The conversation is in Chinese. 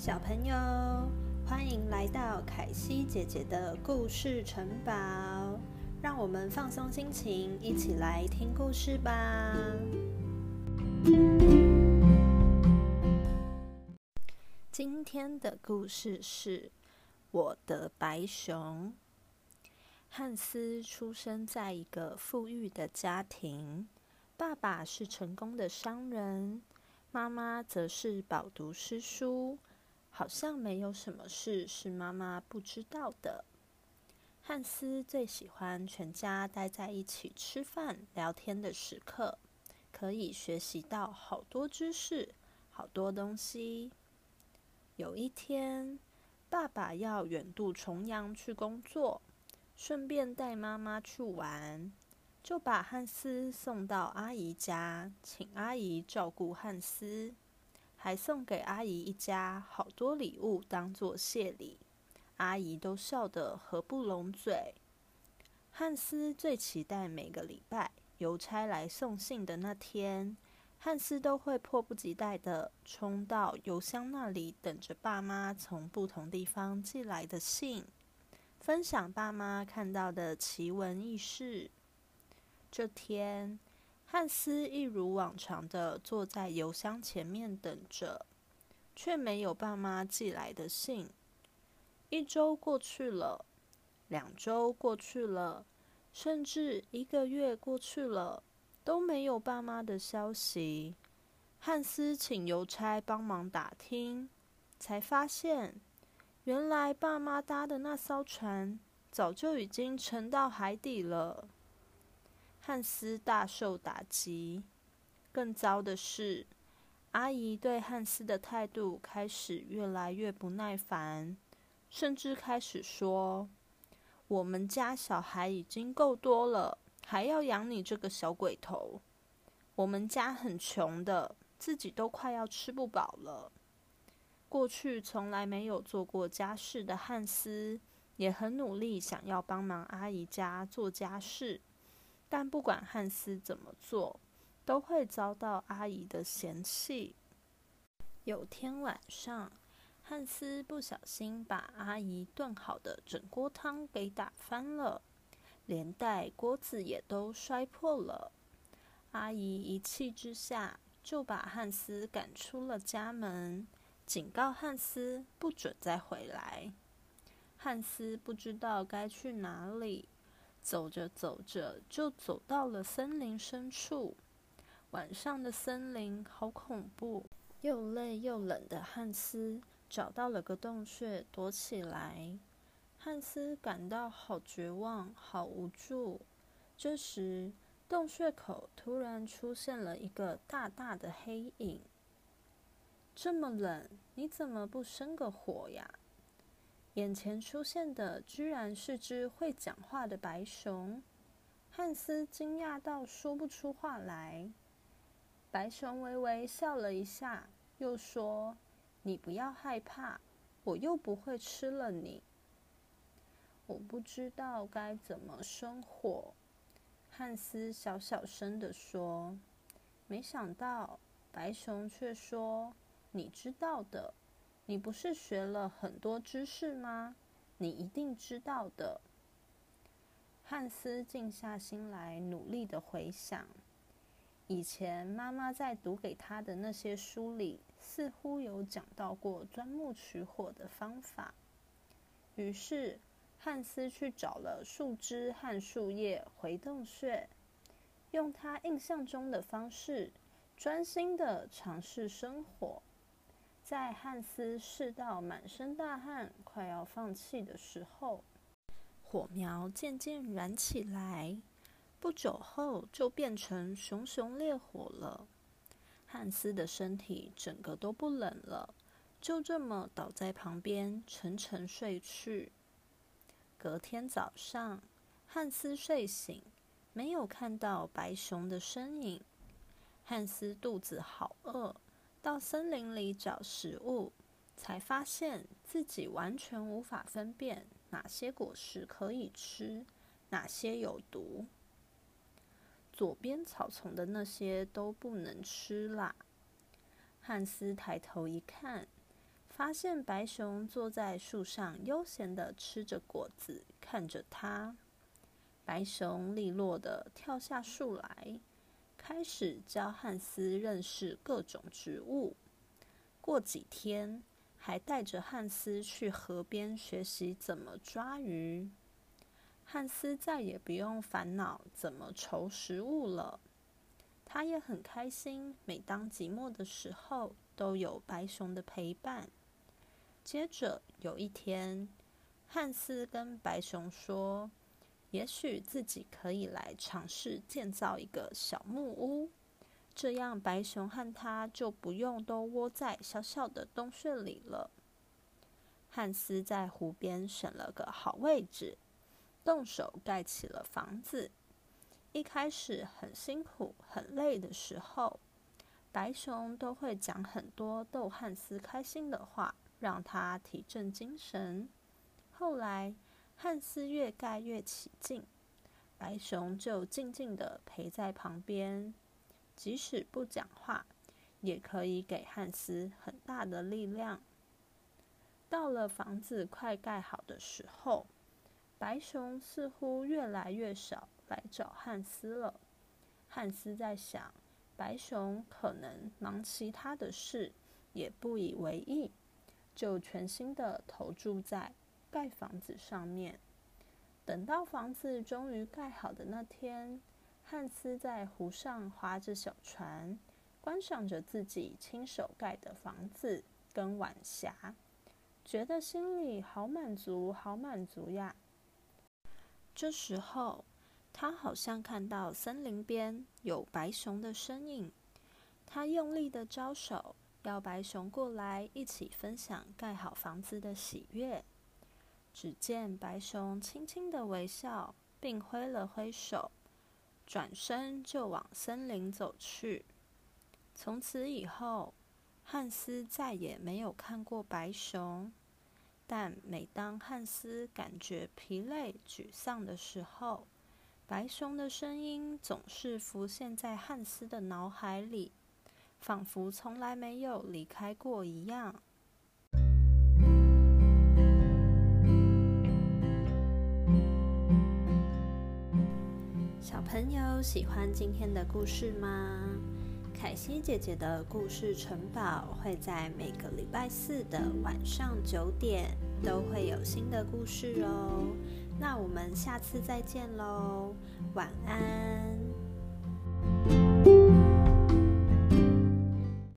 小朋友，欢迎来到凯西姐姐的故事城堡，让我们放松心情，一起来听故事吧。今天的故事是《我的白熊》。汉斯出生在一个富裕的家庭，爸爸是成功的商人，妈妈则是饱读诗书。好像没有什么事是妈妈不知道的。汉斯最喜欢全家待在一起吃饭聊天的时刻，可以学习到好多知识，好多东西。有一天，爸爸要远渡重洋去工作，顺便带妈妈去玩，就把汉斯送到阿姨家，请阿姨照顾汉斯。还送给阿姨一家好多礼物当做谢礼，阿姨都笑得合不拢嘴。汉斯最期待每个礼拜邮差来送信的那天，汉斯都会迫不及待的冲到邮箱那里，等着爸妈从不同地方寄来的信，分享爸妈看到的奇闻异事。这天。汉斯一如往常的坐在邮箱前面等着，却没有爸妈寄来的信。一周过去了，两周过去了，甚至一个月过去了，都没有爸妈的消息。汉斯请邮差帮忙打听，才发现，原来爸妈搭的那艘船早就已经沉到海底了。汉斯大受打击。更糟的是，阿姨对汉斯的态度开始越来越不耐烦，甚至开始说：“我们家小孩已经够多了，还要养你这个小鬼头。我们家很穷的，自己都快要吃不饱了。”过去从来没有做过家事的汉斯，也很努力想要帮忙阿姨家做家事。但不管汉斯怎么做，都会遭到阿姨的嫌弃。有天晚上，汉斯不小心把阿姨炖好的整锅汤给打翻了，连带锅子也都摔破了。阿姨一气之下，就把汉斯赶出了家门，警告汉斯不准再回来。汉斯不知道该去哪里。走着走着，就走到了森林深处。晚上的森林好恐怖，又累又冷的汉斯找到了个洞穴躲起来。汉斯感到好绝望，好无助。这时，洞穴口突然出现了一个大大的黑影。这么冷，你怎么不生个火呀？眼前出现的居然是只会讲话的白熊，汉斯惊讶到说不出话来。白熊微微笑了一下，又说：“你不要害怕，我又不会吃了你。”我不知道该怎么生火，汉斯小小声的说。没想到白熊却说：“你知道的。”你不是学了很多知识吗？你一定知道的。汉斯静下心来，努力的回想，以前妈妈在读给他的那些书里，似乎有讲到过钻木取火的方法。于是，汉斯去找了树枝和树叶回洞穴，用他印象中的方式，专心的尝试生火。在汉斯试到满身大汗、快要放弃的时候，火苗渐渐燃起来。不久后，就变成熊熊烈火了。汉斯的身体整个都不冷了，就这么倒在旁边，沉沉睡去。隔天早上，汉斯睡醒，没有看到白熊的身影。汉斯肚子好饿。到森林里找食物，才发现自己完全无法分辨哪些果实可以吃，哪些有毒。左边草丛的那些都不能吃啦。汉斯抬头一看，发现白熊坐在树上悠闲的吃着果子，看着他。白熊利落的跳下树来，开始教汉斯认识各种植物。过几天，还带着汉斯去河边学习怎么抓鱼。汉斯再也不用烦恼怎么筹食物了，他也很开心。每当寂寞的时候，都有白熊的陪伴。接着有一天，汉斯跟白熊说：“也许自己可以来尝试建造一个小木屋，这样白熊和他就不用都窝在小小的洞穴里了。”汉斯在湖边选了个好位置。动手盖起了房子。一开始很辛苦、很累的时候，白熊都会讲很多逗汉斯开心的话，让他提振精神。后来，汉斯越盖越起劲，白熊就静静的陪在旁边，即使不讲话，也可以给汉斯很大的力量。到了房子快盖好的时候。白熊似乎越来越少来找汉斯了。汉斯在想，白熊可能忙其他的事，也不以为意，就全心的投注在盖房子上面。等到房子终于盖好的那天，汉斯在湖上划着小船，观赏着自己亲手盖的房子跟晚霞，觉得心里好满足，好满足呀。这时候，他好像看到森林边有白熊的身影。他用力的招手，要白熊过来一起分享盖好房子的喜悦。只见白熊轻轻的微笑，并挥了挥手，转身就往森林走去。从此以后，汉斯再也没有看过白熊。但每当汉斯感觉疲累、沮丧的时候，白熊的声音总是浮现在汉斯的脑海里，仿佛从来没有离开过一样。小朋友喜欢今天的故事吗？凯西姐姐的故事城堡会在每个礼拜四的晚上九点都会有新的故事哦。那我们下次再见喽，晚安。